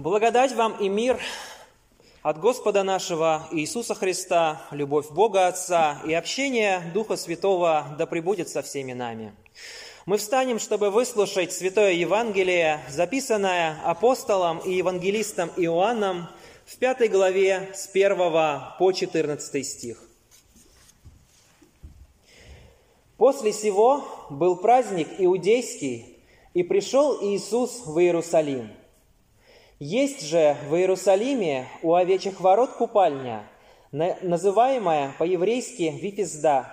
Благодать вам и мир от Господа нашего Иисуса Христа, любовь Бога Отца и общение Духа Святого да пребудет со всеми нами. Мы встанем, чтобы выслушать Святое Евангелие, записанное апостолом и евангелистом Иоанном в пятой главе с 1 по 14 стих. После сего был праздник иудейский, и пришел Иисус в Иерусалим – есть же в Иерусалиме у овечьих ворот купальня, называемая по-еврейски Вифизда,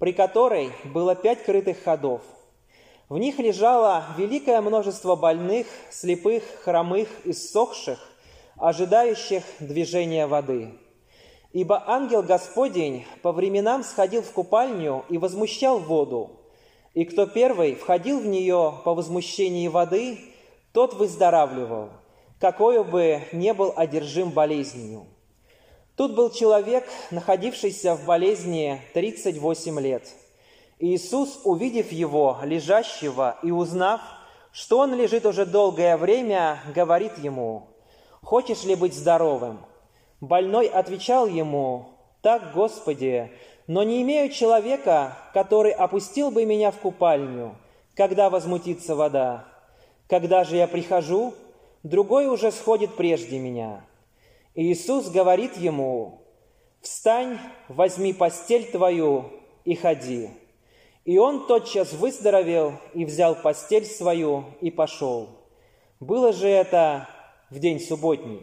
при которой было пять крытых ходов. В них лежало великое множество больных, слепых, хромых, и иссохших, ожидающих движения воды. Ибо ангел Господень по временам сходил в купальню и возмущал воду, и кто первый входил в нее по возмущении воды, тот выздоравливал – какой бы не был одержим болезнью. Тут был человек, находившийся в болезни 38 лет. Иисус, увидев его, лежащего, и узнав, что он лежит уже долгое время, говорит ему, «Хочешь ли быть здоровым?» Больной отвечал ему, «Так, Господи, но не имею человека, который опустил бы меня в купальню, когда возмутится вода. Когда же я прихожу, другой уже сходит прежде меня. И Иисус говорит ему, «Встань, возьми постель твою и ходи». И он тотчас выздоровел и взял постель свою и пошел. Было же это в день субботний.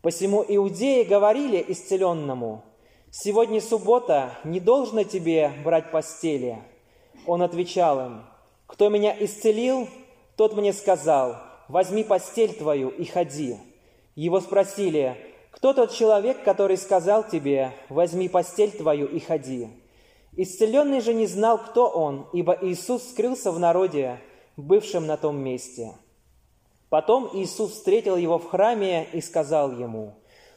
Посему иудеи говорили исцеленному, «Сегодня суббота, не должно тебе брать постели». Он отвечал им, «Кто меня исцелил, тот мне сказал, возьми постель твою и ходи». Его спросили, «Кто тот человек, который сказал тебе, возьми постель твою и ходи?» Исцеленный же не знал, кто он, ибо Иисус скрылся в народе, бывшем на том месте. Потом Иисус встретил его в храме и сказал ему,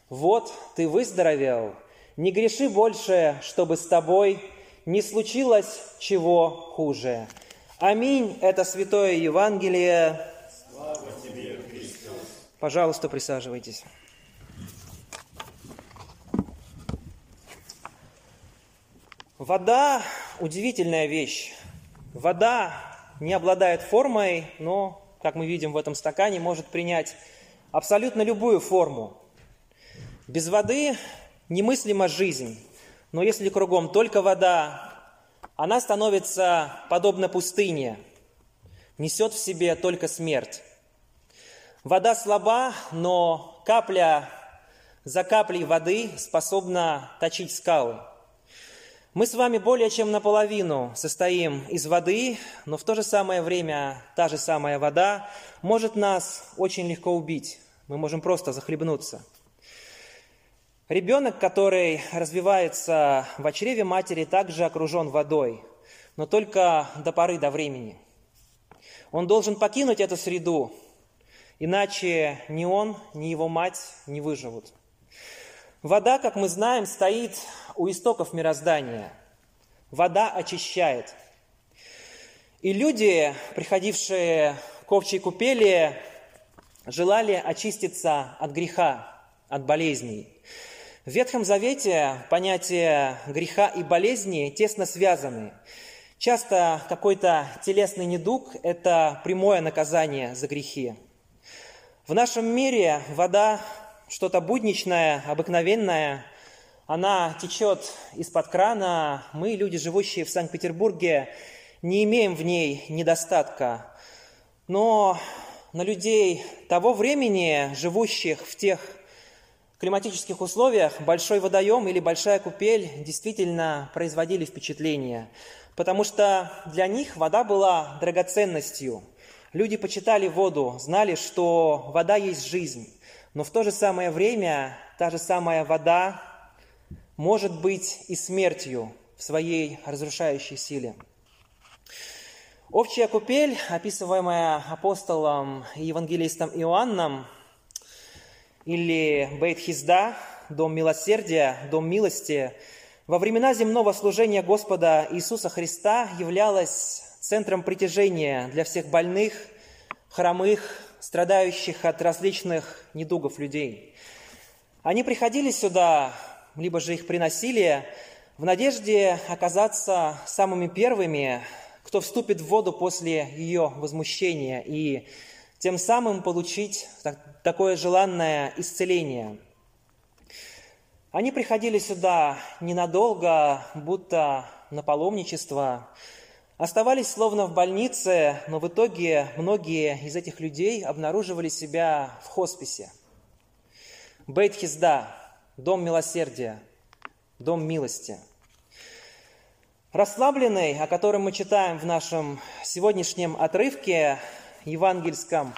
«Вот ты выздоровел, не греши больше, чтобы с тобой не случилось чего хуже». Аминь. Это Святое Евангелие. Пожалуйста, присаживайтесь. Вода – удивительная вещь. Вода не обладает формой, но, как мы видим в этом стакане, может принять абсолютно любую форму. Без воды немыслима жизнь, но если кругом только вода, она становится подобна пустыне, несет в себе только смерть. Вода слаба, но капля за каплей воды способна точить скалы. Мы с вами более чем наполовину состоим из воды, но в то же самое время та же самая вода может нас очень легко убить. Мы можем просто захлебнуться. Ребенок, который развивается в чреве матери, также окружен водой, но только до поры до времени. Он должен покинуть эту среду, Иначе ни он, ни его мать не выживут. Вода, как мы знаем, стоит у истоков мироздания. Вода очищает. И люди, приходившие к общей купели, желали очиститься от греха, от болезней. В Ветхом Завете понятия греха и болезни тесно связаны. Часто какой-то телесный недуг – это прямое наказание за грехи. В нашем мире вода что-то будничное, обыкновенное, она течет из-под крана. Мы, люди, живущие в Санкт-Петербурге, не имеем в ней недостатка. Но на людей того времени, живущих в тех климатических условиях, большой водоем или большая купель действительно производили впечатление, потому что для них вода была драгоценностью – Люди почитали воду, знали, что вода есть жизнь, но в то же самое время та же самая вода может быть и смертью в своей разрушающей силе. Овчья купель, описываемая апостолом и евангелистом Иоанном, или Бейт-Хизда, дом милосердия, дом милости, во времена земного служения Господа Иисуса Христа являлась центром притяжения для всех больных, хромых, страдающих от различных недугов людей. Они приходили сюда, либо же их приносили, в надежде оказаться самыми первыми, кто вступит в воду после ее возмущения и тем самым получить такое желанное исцеление. Они приходили сюда ненадолго, будто на паломничество, оставались словно в больнице, но в итоге многие из этих людей обнаруживали себя в хосписе. Бейт Хизда, дом милосердия, дом милости. Расслабленный, о котором мы читаем в нашем сегодняшнем отрывке евангельском,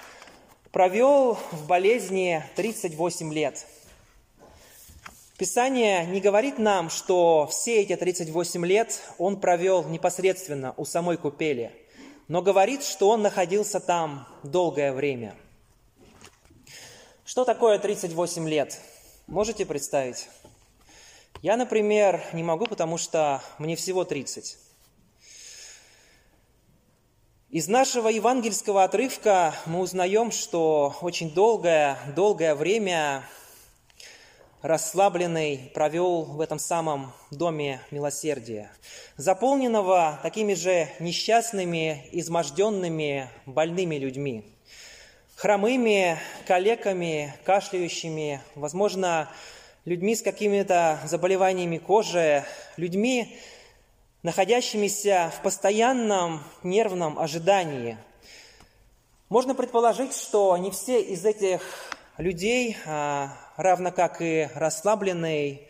провел в болезни 38 лет – Писание не говорит нам, что все эти 38 лет он провел непосредственно у самой купели, но говорит, что он находился там долгое время. Что такое 38 лет? Можете представить? Я, например, не могу, потому что мне всего 30. Из нашего евангельского отрывка мы узнаем, что очень долгое, долгое время расслабленный провел в этом самом доме милосердия, заполненного такими же несчастными, изможденными, больными людьми, хромыми, калеками, кашляющими, возможно, людьми с какими-то заболеваниями кожи, людьми, находящимися в постоянном нервном ожидании. Можно предположить, что не все из этих людей а, равно как и расслабленные,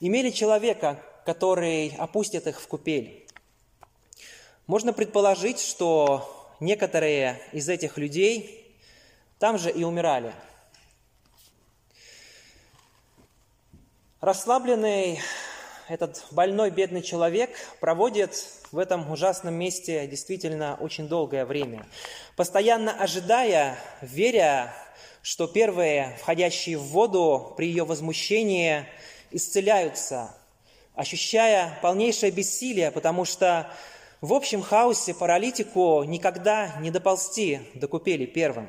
имели человека, который опустит их в купель. Можно предположить, что некоторые из этих людей там же и умирали. Расслабленный этот больной, бедный человек проводит в этом ужасном месте действительно очень долгое время, постоянно ожидая, веря что первые, входящие в воду при ее возмущении, исцеляются, ощущая полнейшее бессилие, потому что в общем хаосе паралитику никогда не доползти до купели первым.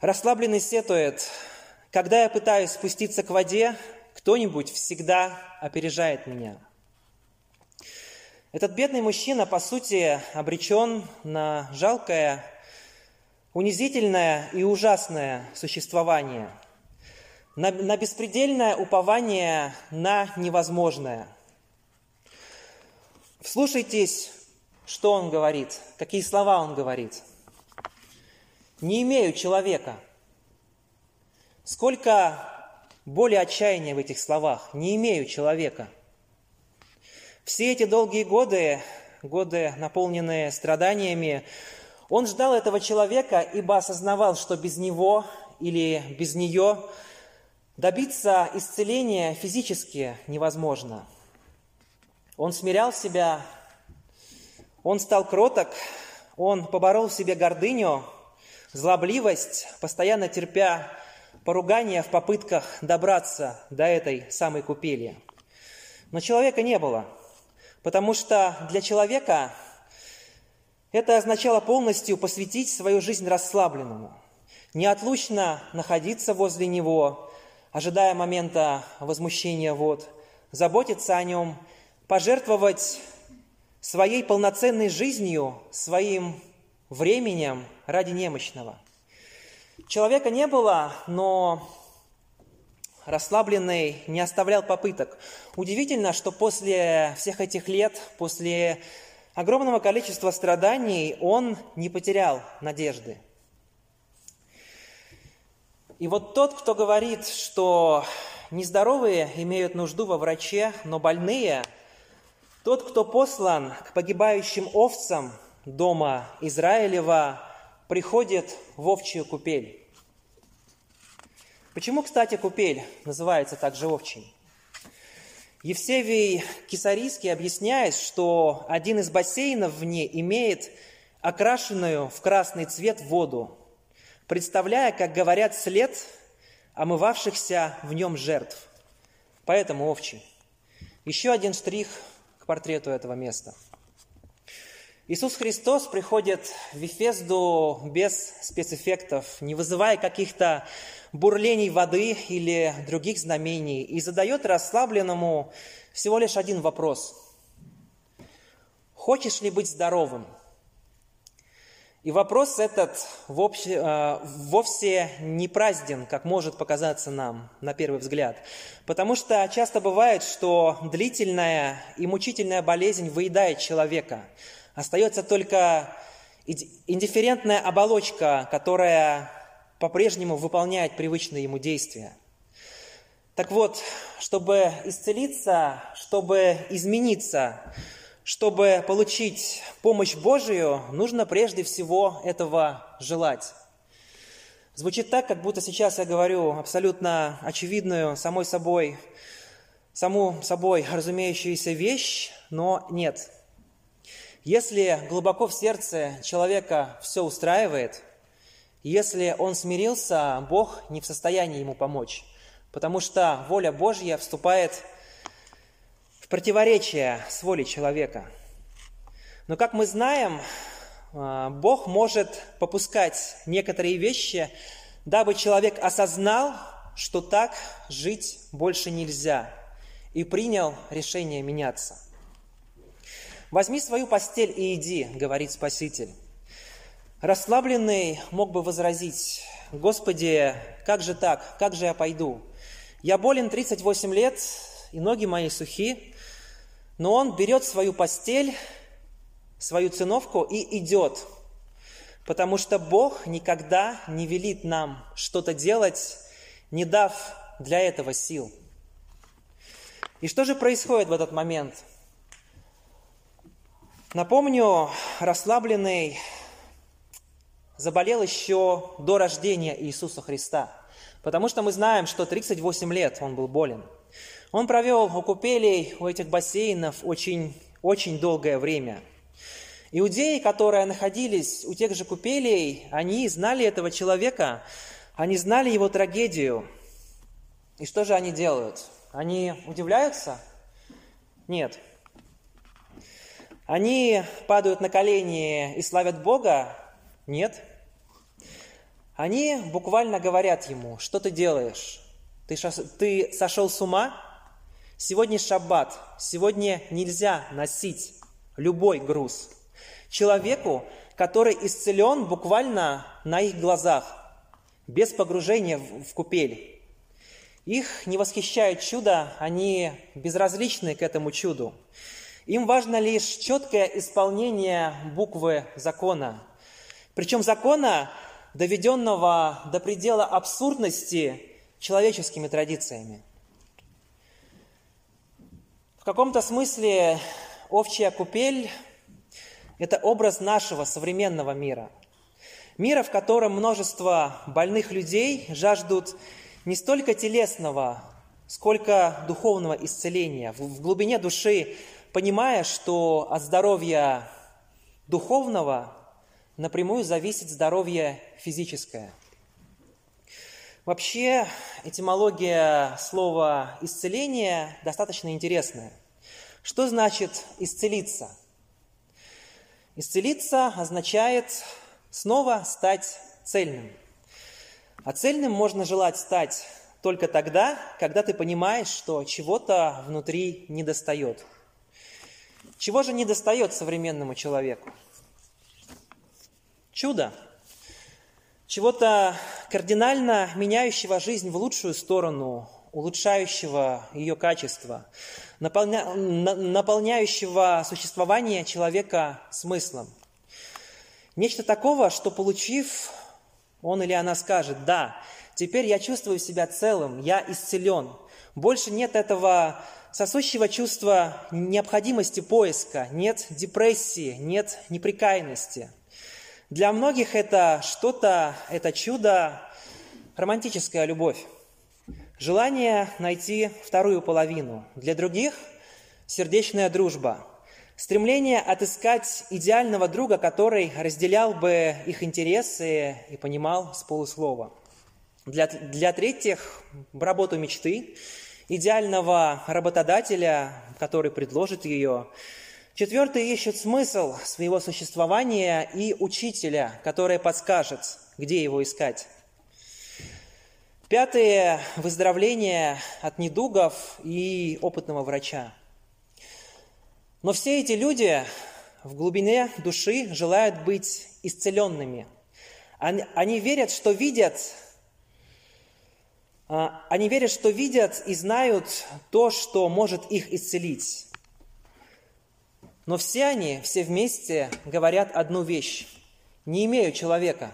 Расслабленный сетует, когда я пытаюсь спуститься к воде, кто-нибудь всегда опережает меня. Этот бедный мужчина, по сути, обречен на жалкое унизительное и ужасное существование, на, на беспредельное упование на невозможное. Вслушайтесь, что он говорит, какие слова он говорит. «Не имею человека». Сколько боли отчаяния в этих словах. «Не имею человека». Все эти долгие годы, годы, наполненные страданиями, он ждал этого человека, ибо осознавал, что без него или без нее добиться исцеления физически невозможно. Он смирял себя, он стал кроток, он поборол в себе гордыню, злобливость, постоянно терпя поругания в попытках добраться до этой самой купели. Но человека не было, потому что для человека это означало полностью посвятить свою жизнь расслабленному, неотлучно находиться возле него, ожидая момента возмущения вод, заботиться о нем, пожертвовать своей полноценной жизнью, своим временем ради немощного. Человека не было, но расслабленный не оставлял попыток. Удивительно, что после всех этих лет, после огромного количества страданий он не потерял надежды. И вот тот, кто говорит, что нездоровые имеют нужду во враче, но больные, тот, кто послан к погибающим овцам дома Израилева, приходит в овчью купель. Почему, кстати, купель называется также овчей? Евсевий Кисарийский объясняет, что один из бассейнов в ней имеет окрашенную в красный цвет воду, представляя, как говорят, след омывавшихся в нем жертв. Поэтому овчий. Еще один штрих к портрету этого места. Иисус Христос приходит в Вифезду без спецэффектов, не вызывая каких-то бурлений воды или других знамений, и задает расслабленному всего лишь один вопрос. «Хочешь ли быть здоровым?» И вопрос этот вовсе, э, вовсе не празден, как может показаться нам на первый взгляд. Потому что часто бывает, что длительная и мучительная болезнь выедает человека. Остается только индифферентная оболочка, которая по-прежнему выполняет привычные ему действия. Так вот, чтобы исцелиться, чтобы измениться, чтобы получить помощь Божию, нужно прежде всего этого желать. Звучит так, как будто сейчас я говорю абсолютно очевидную, самой собой, саму собой разумеющуюся вещь, но нет. Если глубоко в сердце человека все устраивает, если он смирился, Бог не в состоянии ему помочь, потому что воля Божья вступает в противоречие с волей человека. Но, как мы знаем, а, Бог может попускать некоторые вещи, дабы человек осознал, что так жить больше нельзя, и принял решение меняться. «Возьми свою постель и иди», — говорит Спаситель. Расслабленный мог бы возразить, «Господи, как же так? Как же я пойду? Я болен 38 лет, и ноги мои сухи, но он берет свою постель, свою циновку и идет, потому что Бог никогда не велит нам что-то делать, не дав для этого сил. И что же происходит в этот момент? Напомню, расслабленный заболел еще до рождения Иисуса Христа, потому что мы знаем, что 38 лет он был болен – он провел у купелей, у этих бассейнов очень, очень долгое время. Иудеи, которые находились у тех же купелей, они знали этого человека, они знали его трагедию. И что же они делают? Они удивляются? Нет. Они падают на колени и славят Бога? Нет. Они буквально говорят ему, что ты делаешь? Ты, ты сошел с ума? Сегодня шаббат, сегодня нельзя носить любой груз. Человеку, который исцелен буквально на их глазах, без погружения в купель. Их не восхищает чудо, они безразличны к этому чуду. Им важно лишь четкое исполнение буквы закона. Причем закона, доведенного до предела абсурдности человеческими традициями каком-то смысле овчья купель – это образ нашего современного мира. Мира, в котором множество больных людей жаждут не столько телесного, сколько духовного исцеления. В глубине души понимая, что от здоровья духовного напрямую зависит здоровье физическое. Вообще, этимология слова «исцеление» достаточно интересная. Что значит «исцелиться»? Исцелиться означает снова стать цельным. А цельным можно желать стать только тогда, когда ты понимаешь, что чего-то внутри недостает. Чего же недостает современному человеку? Чудо – чего-то кардинально меняющего жизнь в лучшую сторону, улучшающего ее качество, наполня... наполняющего существование человека смыслом. Нечто такого, что получив, он или она скажет, да, теперь я чувствую себя целым, я исцелен. Больше нет этого сосущего чувства необходимости поиска, нет депрессии, нет неприкаянности – для многих это что-то, это чудо, романтическая любовь. Желание найти вторую половину. Для других – сердечная дружба. Стремление отыскать идеального друга, который разделял бы их интересы и понимал с полуслова. Для, для третьих – работу мечты, идеального работодателя, который предложит ее, Четвертый ищет смысл своего существования и учителя, который подскажет, где его искать. Пятое – выздоровление от недугов и опытного врача. Но все эти люди в глубине души желают быть исцеленными. Они, они верят, что видят, а, они верят, что видят и знают то, что может их исцелить. Но все они, все вместе говорят одну вещь. Не имею человека.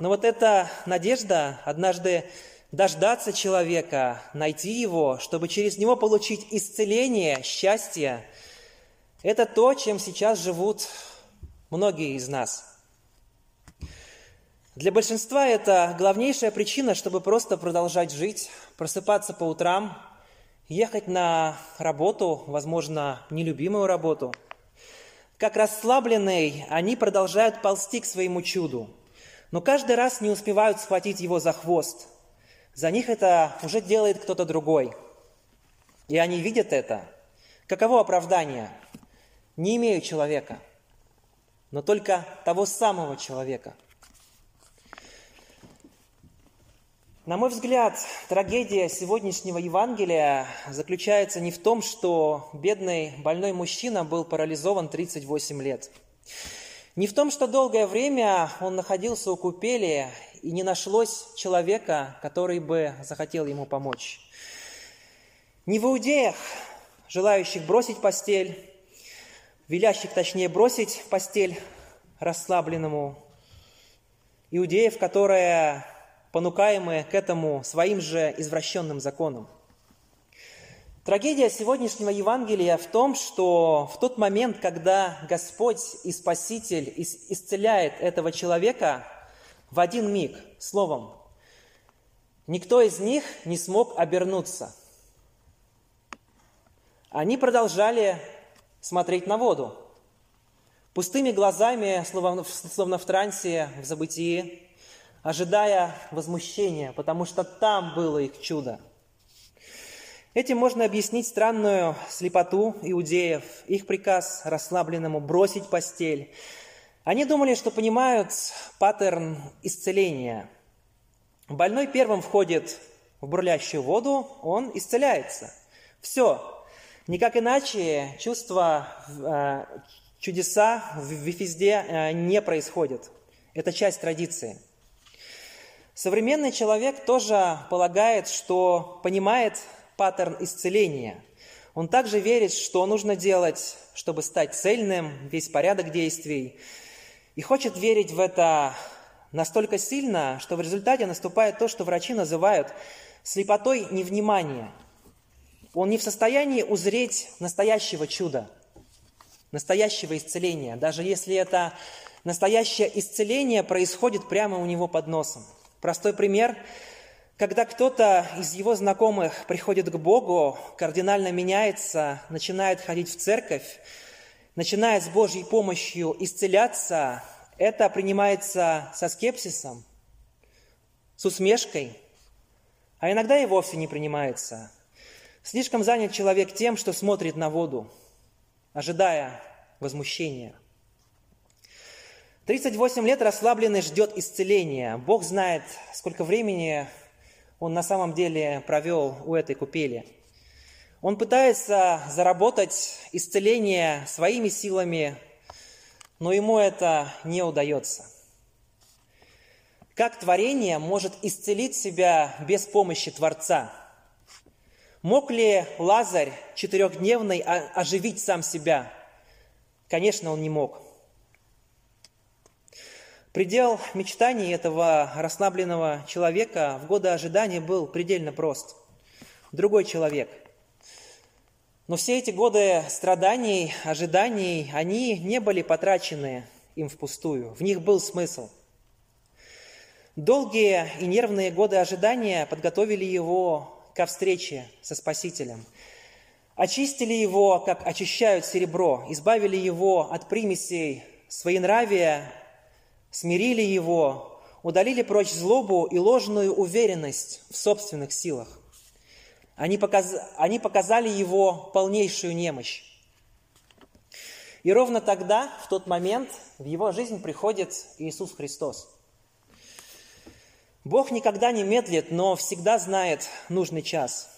Но вот эта надежда однажды дождаться человека, найти его, чтобы через него получить исцеление, счастье, это то, чем сейчас живут многие из нас. Для большинства это главнейшая причина, чтобы просто продолжать жить, просыпаться по утрам, ехать на работу, возможно, нелюбимую работу. Как расслабленные, они продолжают ползти к своему чуду, но каждый раз не успевают схватить его за хвост. За них это уже делает кто-то другой. И они видят это. Каково оправдание? Не имею человека, но только того самого человека – На мой взгляд, трагедия сегодняшнего Евангелия заключается не в том, что бедный больной мужчина был парализован 38 лет. Не в том, что долгое время он находился у купели и не нашлось человека, который бы захотел ему помочь. Не в иудеях, желающих бросить постель, велящих, точнее, бросить постель расслабленному, иудеев, которые понукаемые к этому своим же извращенным законам. Трагедия сегодняшнего Евангелия в том, что в тот момент, когда Господь и Спаситель исцеляет этого человека в один миг, словом, никто из них не смог обернуться. Они продолжали смотреть на воду, пустыми глазами, словно в трансе, в забытии, ожидая возмущения, потому что там было их чудо. Этим можно объяснить странную слепоту иудеев, их приказ расслабленному бросить постель. Они думали, что понимают паттерн исцеления. Больной первым входит в бурлящую воду, он исцеляется. Все. Никак иначе чувства, э, чудеса в везде э, не происходят. Это часть традиции – Современный человек тоже полагает, что понимает паттерн исцеления. Он также верит, что нужно делать, чтобы стать цельным, весь порядок действий. И хочет верить в это настолько сильно, что в результате наступает то, что врачи называют слепотой невнимания. Он не в состоянии узреть настоящего чуда, настоящего исцеления, даже если это настоящее исцеление происходит прямо у него под носом – Простой пример. Когда кто-то из его знакомых приходит к Богу, кардинально меняется, начинает ходить в церковь, начинает с Божьей помощью исцеляться, это принимается со скепсисом, с усмешкой, а иногда и вовсе не принимается. Слишком занят человек тем, что смотрит на воду, ожидая возмущения. 38 лет расслабленный ждет исцеления. Бог знает, сколько времени он на самом деле провел у этой купели. Он пытается заработать исцеление своими силами, но ему это не удается. Как творение может исцелить себя без помощи Творца? Мог ли Лазарь четырехдневный оживить сам себя? Конечно, он не мог. Предел мечтаний этого расслабленного человека в годы ожидания был предельно прост. Другой человек. Но все эти годы страданий, ожиданий, они не были потрачены им впустую. В них был смысл. Долгие и нервные годы ожидания подготовили его ко встрече со Спасителем. Очистили его, как очищают серебро, избавили его от примесей своенравия, смирили его, удалили прочь злобу и ложную уверенность в собственных силах. Они, показ... они показали его полнейшую немощь. И ровно тогда, в тот момент, в его жизнь приходит Иисус Христос. Бог никогда не медлит, но всегда знает нужный час.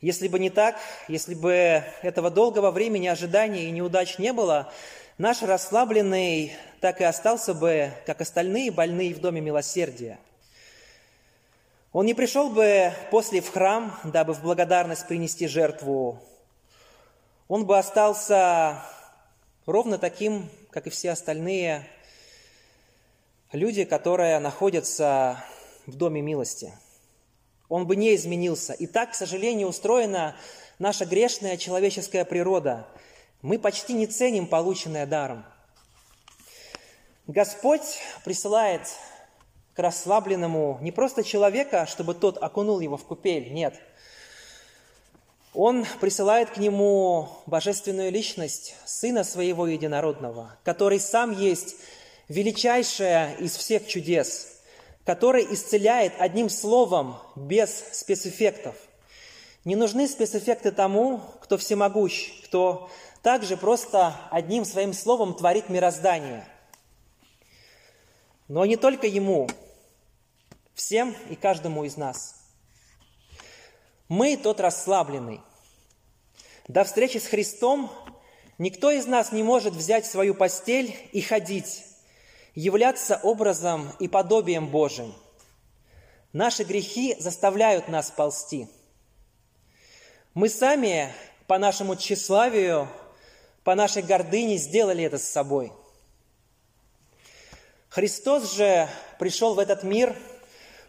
Если бы не так, если бы этого долгого времени ожидания и неудач не было, наш расслабленный так и остался бы, как остальные больные в Доме Милосердия. Он не пришел бы после в храм, дабы в благодарность принести жертву он бы остался ровно таким, как и все остальные люди, которые находятся в доме милости. Он бы не изменился. И так, к сожалению, устроена наша грешная человеческая природа. Мы почти не ценим полученное даром. Господь присылает к расслабленному не просто человека, чтобы тот окунул его в купель, нет – он присылает к нему божественную личность, Сына Своего Единородного, который сам есть величайшее из всех чудес, который исцеляет одним словом, без спецэффектов. Не нужны спецэффекты тому, кто всемогущ, кто также просто одним своим словом творит мироздание. Но не только ему, всем и каждому из нас – мы тот расслабленный. До встречи с Христом никто из нас не может взять свою постель и ходить, являться образом и подобием Божьим. Наши грехи заставляют нас ползти. Мы сами по нашему тщеславию, по нашей гордыне сделали это с собой. Христос же пришел в этот мир,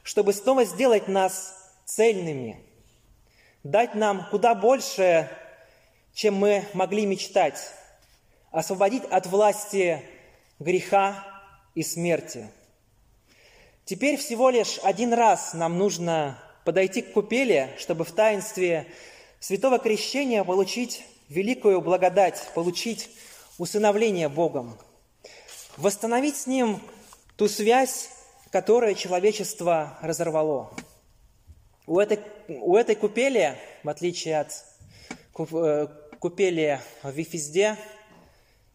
чтобы снова сделать нас цельными – дать нам куда больше, чем мы могли мечтать, освободить от власти греха и смерти. Теперь всего лишь один раз нам нужно подойти к купели, чтобы в таинстве святого крещения получить великую благодать, получить усыновление Богом, восстановить с Ним ту связь, которую человечество разорвало. У этой, у этой купели, в отличие от э, купели в Вифизде,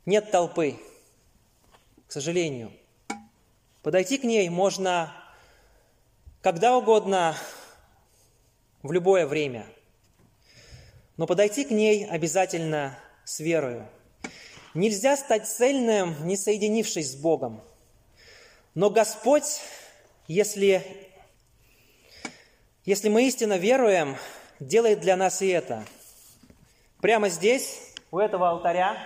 нет толпы, к сожалению. Подойти к ней можно когда угодно, в любое время. Но подойти к ней обязательно с верою. Нельзя стать цельным, не соединившись с Богом. Но Господь, если если мы истинно веруем, делает для нас и это. Прямо здесь, у этого алтаря,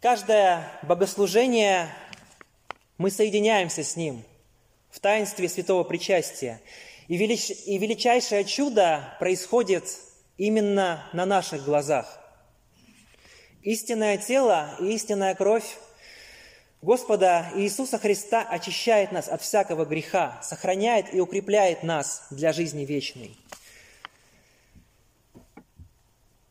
каждое богослужение мы соединяемся с Ним в таинстве святого причастия. И, велич... и величайшее чудо происходит именно на наших глазах. Истинное тело и истинная кровь Господа Иисуса Христа очищает нас от всякого греха, сохраняет и укрепляет нас для жизни вечной.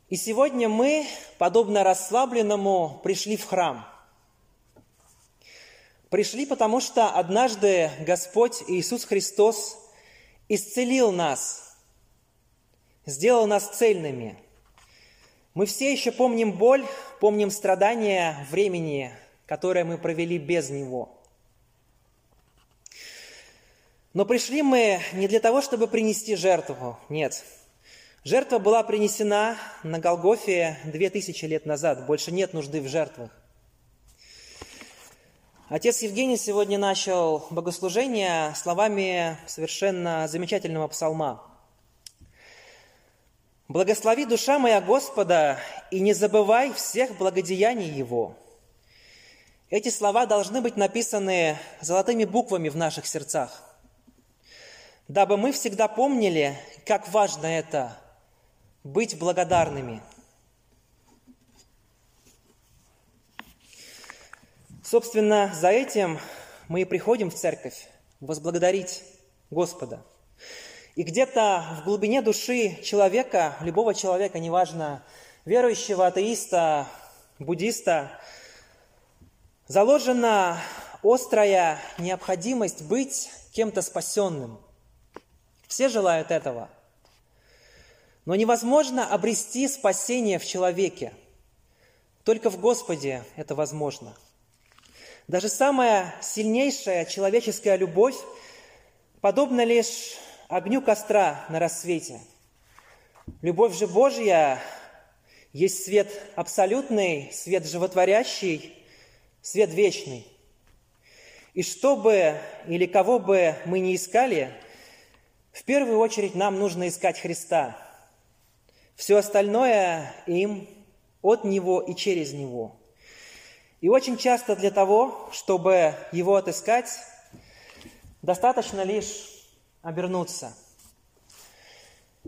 И сегодня мы, подобно расслабленному, пришли в храм. Пришли, потому что однажды Господь Иисус Христос исцелил нас, сделал нас цельными. Мы все еще помним боль, помним страдания времени, которое мы провели без Него. Но пришли мы не для того, чтобы принести жертву, нет. Жертва была принесена на Голгофе две тысячи лет назад, больше нет нужды в жертвах. Отец Евгений сегодня начал богослужение словами совершенно замечательного псалма. «Благослови душа моя Господа, и не забывай всех благодеяний Его, эти слова должны быть написаны золотыми буквами в наших сердцах, дабы мы всегда помнили, как важно это – быть благодарными. Собственно, за этим мы и приходим в церковь, возблагодарить Господа. И где-то в глубине души человека, любого человека, неважно, верующего, атеиста, буддиста – заложена острая необходимость быть кем-то спасенным. Все желают этого. Но невозможно обрести спасение в человеке. Только в Господе это возможно. Даже самая сильнейшая человеческая любовь подобна лишь огню костра на рассвете. Любовь же Божья есть свет абсолютный, свет животворящий, свет вечный. И что бы или кого бы мы ни искали, в первую очередь нам нужно искать Христа. Все остальное им от Него и через Него. И очень часто для того, чтобы Его отыскать, достаточно лишь обернуться.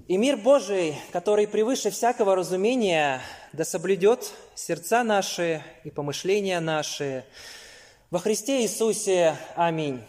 И мир Божий, который превыше всякого разумения, да соблюдет сердца наши и помышления наши. Во Христе Иисусе. Аминь.